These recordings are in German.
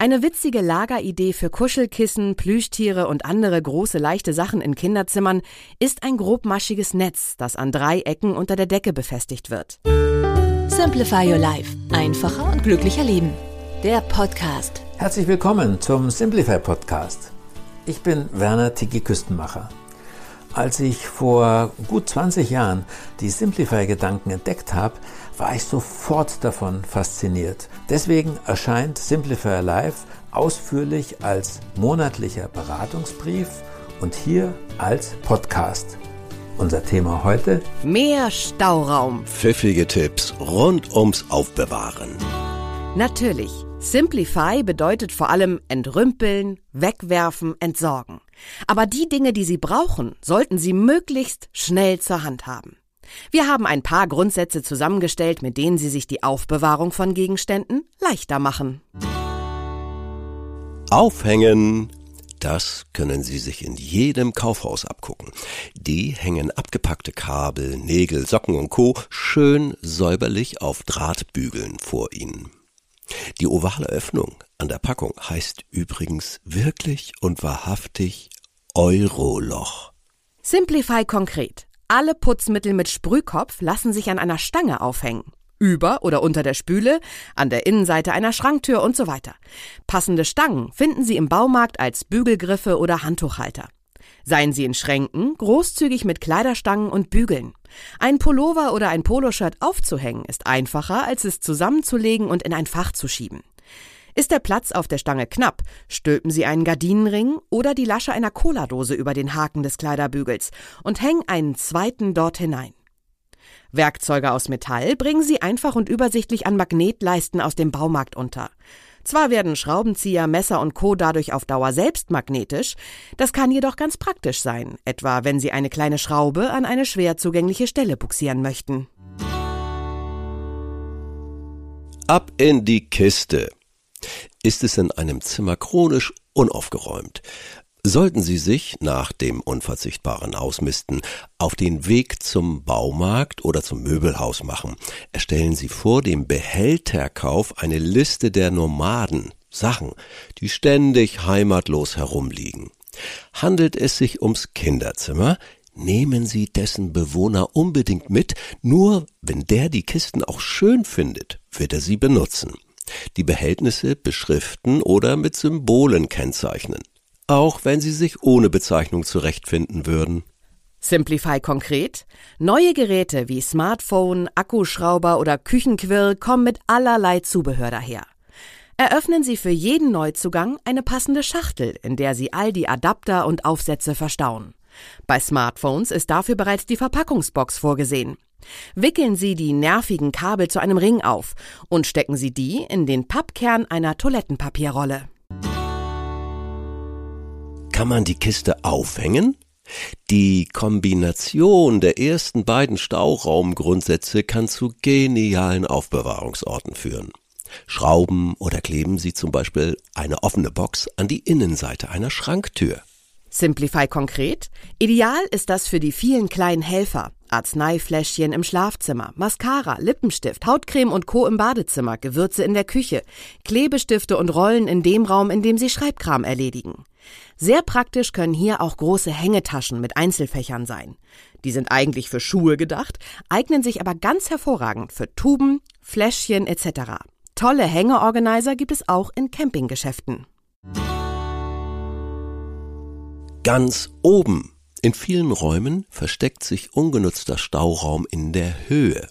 Eine witzige Lageridee für Kuschelkissen, Plüschtiere und andere große leichte Sachen in Kinderzimmern ist ein grobmaschiges Netz, das an drei Ecken unter der Decke befestigt wird. Simplify Your Life. Einfacher und glücklicher Leben. Der Podcast. Herzlich willkommen zum Simplify Podcast. Ich bin Werner Tiki Küstenmacher. Als ich vor gut 20 Jahren die Simplify-Gedanken entdeckt habe, war ich sofort davon fasziniert. Deswegen erscheint Simplify Life ausführlich als monatlicher Beratungsbrief und hier als Podcast. Unser Thema heute? Mehr Stauraum. Pfiffige Tipps rund ums Aufbewahren. Natürlich. Simplify bedeutet vor allem entrümpeln, wegwerfen, entsorgen. Aber die Dinge, die Sie brauchen, sollten Sie möglichst schnell zur Hand haben. Wir haben ein paar Grundsätze zusammengestellt, mit denen Sie sich die Aufbewahrung von Gegenständen leichter machen. Aufhängen. Das können Sie sich in jedem Kaufhaus abgucken. Die hängen abgepackte Kabel, Nägel, Socken und Co. schön säuberlich auf Drahtbügeln vor Ihnen. Die ovale Öffnung an der Packung heißt übrigens wirklich und wahrhaftig Euroloch. Simplify konkret. Alle Putzmittel mit Sprühkopf lassen sich an einer Stange aufhängen. Über oder unter der Spüle, an der Innenseite einer Schranktür und so weiter. Passende Stangen finden Sie im Baumarkt als Bügelgriffe oder Handtuchhalter. Seien sie in Schränken, großzügig mit Kleiderstangen und Bügeln. Ein Pullover oder ein Poloshirt aufzuhängen ist einfacher, als es zusammenzulegen und in ein Fach zu schieben. Ist der Platz auf der Stange knapp, stülpen Sie einen Gardinenring oder die Lasche einer Cola-Dose über den Haken des Kleiderbügels und hängen einen zweiten dort hinein. Werkzeuge aus Metall bringen Sie einfach und übersichtlich an Magnetleisten aus dem Baumarkt unter. Zwar werden Schraubenzieher, Messer und Co. dadurch auf Dauer selbst magnetisch, das kann jedoch ganz praktisch sein, etwa wenn Sie eine kleine Schraube an eine schwer zugängliche Stelle buxieren möchten. Ab in die Kiste. Ist es in einem Zimmer chronisch unaufgeräumt, Sollten Sie sich nach dem unverzichtbaren Ausmisten auf den Weg zum Baumarkt oder zum Möbelhaus machen, erstellen Sie vor dem Behälterkauf eine Liste der Nomaden, Sachen, die ständig heimatlos herumliegen. Handelt es sich ums Kinderzimmer, nehmen Sie dessen Bewohner unbedingt mit, nur wenn der die Kisten auch schön findet, wird er sie benutzen. Die Behältnisse beschriften oder mit Symbolen kennzeichnen auch wenn sie sich ohne Bezeichnung zurechtfinden würden. Simplify konkret. Neue Geräte wie Smartphone, Akkuschrauber oder Küchenquirl kommen mit allerlei Zubehör daher. Eröffnen Sie für jeden Neuzugang eine passende Schachtel, in der Sie all die Adapter und Aufsätze verstauen. Bei Smartphones ist dafür bereits die Verpackungsbox vorgesehen. Wickeln Sie die nervigen Kabel zu einem Ring auf und stecken Sie die in den Pappkern einer Toilettenpapierrolle. Kann man die Kiste aufhängen? Die Kombination der ersten beiden Stauraumgrundsätze kann zu genialen Aufbewahrungsorten führen. Schrauben oder kleben Sie zum Beispiel eine offene Box an die Innenseite einer Schranktür. Simplify konkret. Ideal ist das für die vielen kleinen Helfer. Arzneifläschchen im Schlafzimmer, Mascara, Lippenstift, Hautcreme und Co. im Badezimmer, Gewürze in der Küche, Klebestifte und Rollen in dem Raum, in dem Sie Schreibkram erledigen. Sehr praktisch können hier auch große Hängetaschen mit Einzelfächern sein. Die sind eigentlich für Schuhe gedacht, eignen sich aber ganz hervorragend für Tuben, Fläschchen etc. Tolle Hängeorganizer gibt es auch in Campinggeschäften. Ganz oben. In vielen Räumen versteckt sich ungenutzter Stauraum in der Höhe.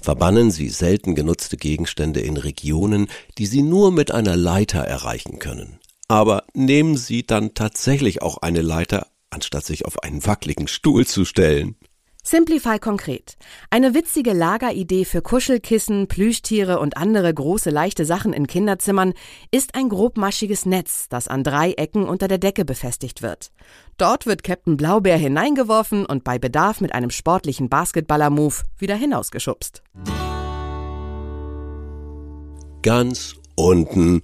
Verbannen Sie selten genutzte Gegenstände in Regionen, die Sie nur mit einer Leiter erreichen können. Aber nehmen Sie dann tatsächlich auch eine Leiter, anstatt sich auf einen wackeligen Stuhl zu stellen. Simplify konkret. Eine witzige Lageridee für Kuschelkissen, Plüschtiere und andere große leichte Sachen in Kinderzimmern ist ein grobmaschiges Netz, das an drei Ecken unter der Decke befestigt wird. Dort wird Captain Blaubeer hineingeworfen und bei Bedarf mit einem sportlichen Basketballer-Move wieder hinausgeschubst. Ganz unten,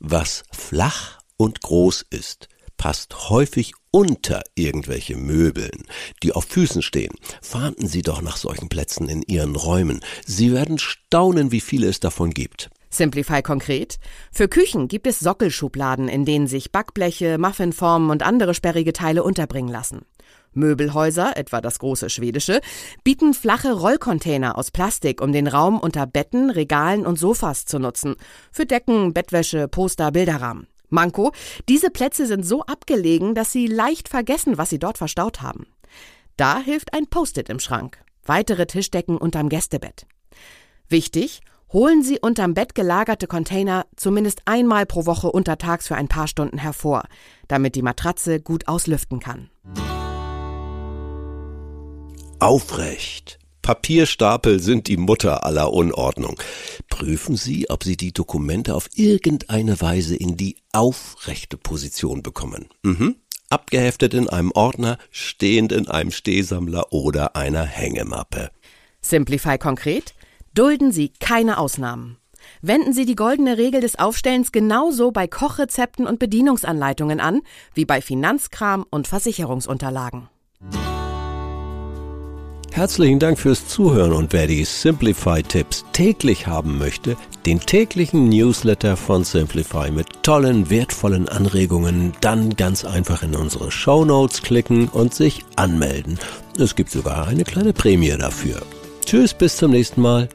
was flach und groß ist, passt häufig unter irgendwelche Möbeln, die auf Füßen stehen. Fahnden Sie doch nach solchen Plätzen in Ihren Räumen. Sie werden staunen, wie viele es davon gibt. Simplify konkret. Für Küchen gibt es Sockelschubladen, in denen sich Backbleche, Muffinformen und andere sperrige Teile unterbringen lassen. Möbelhäuser, etwa das große schwedische, bieten flache Rollcontainer aus Plastik, um den Raum unter Betten, Regalen und Sofas zu nutzen. Für Decken, Bettwäsche, Poster, Bilderrahmen. Manko, diese Plätze sind so abgelegen, dass Sie leicht vergessen, was Sie dort verstaut haben. Da hilft ein Post-it im Schrank. Weitere Tischdecken unterm Gästebett. Wichtig, holen Sie unterm Bett gelagerte Container zumindest einmal pro Woche untertags für ein paar Stunden hervor, damit die Matratze gut auslüften kann. Aufrecht. Papierstapel sind die Mutter aller Unordnung. Prüfen Sie, ob Sie die Dokumente auf irgendeine Weise in die aufrechte Position bekommen. Mhm. Abgeheftet in einem Ordner, stehend in einem Stehsammler oder einer Hängemappe. Simplify konkret. Dulden Sie keine Ausnahmen. Wenden Sie die goldene Regel des Aufstellens genauso bei Kochrezepten und Bedienungsanleitungen an, wie bei Finanzkram und Versicherungsunterlagen. Herzlichen Dank fürs Zuhören und wer die Simplify-Tipps täglich haben möchte, den täglichen Newsletter von Simplify mit tollen, wertvollen Anregungen, dann ganz einfach in unsere Show Notes klicken und sich anmelden. Es gibt sogar eine kleine Prämie dafür. Tschüss, bis zum nächsten Mal.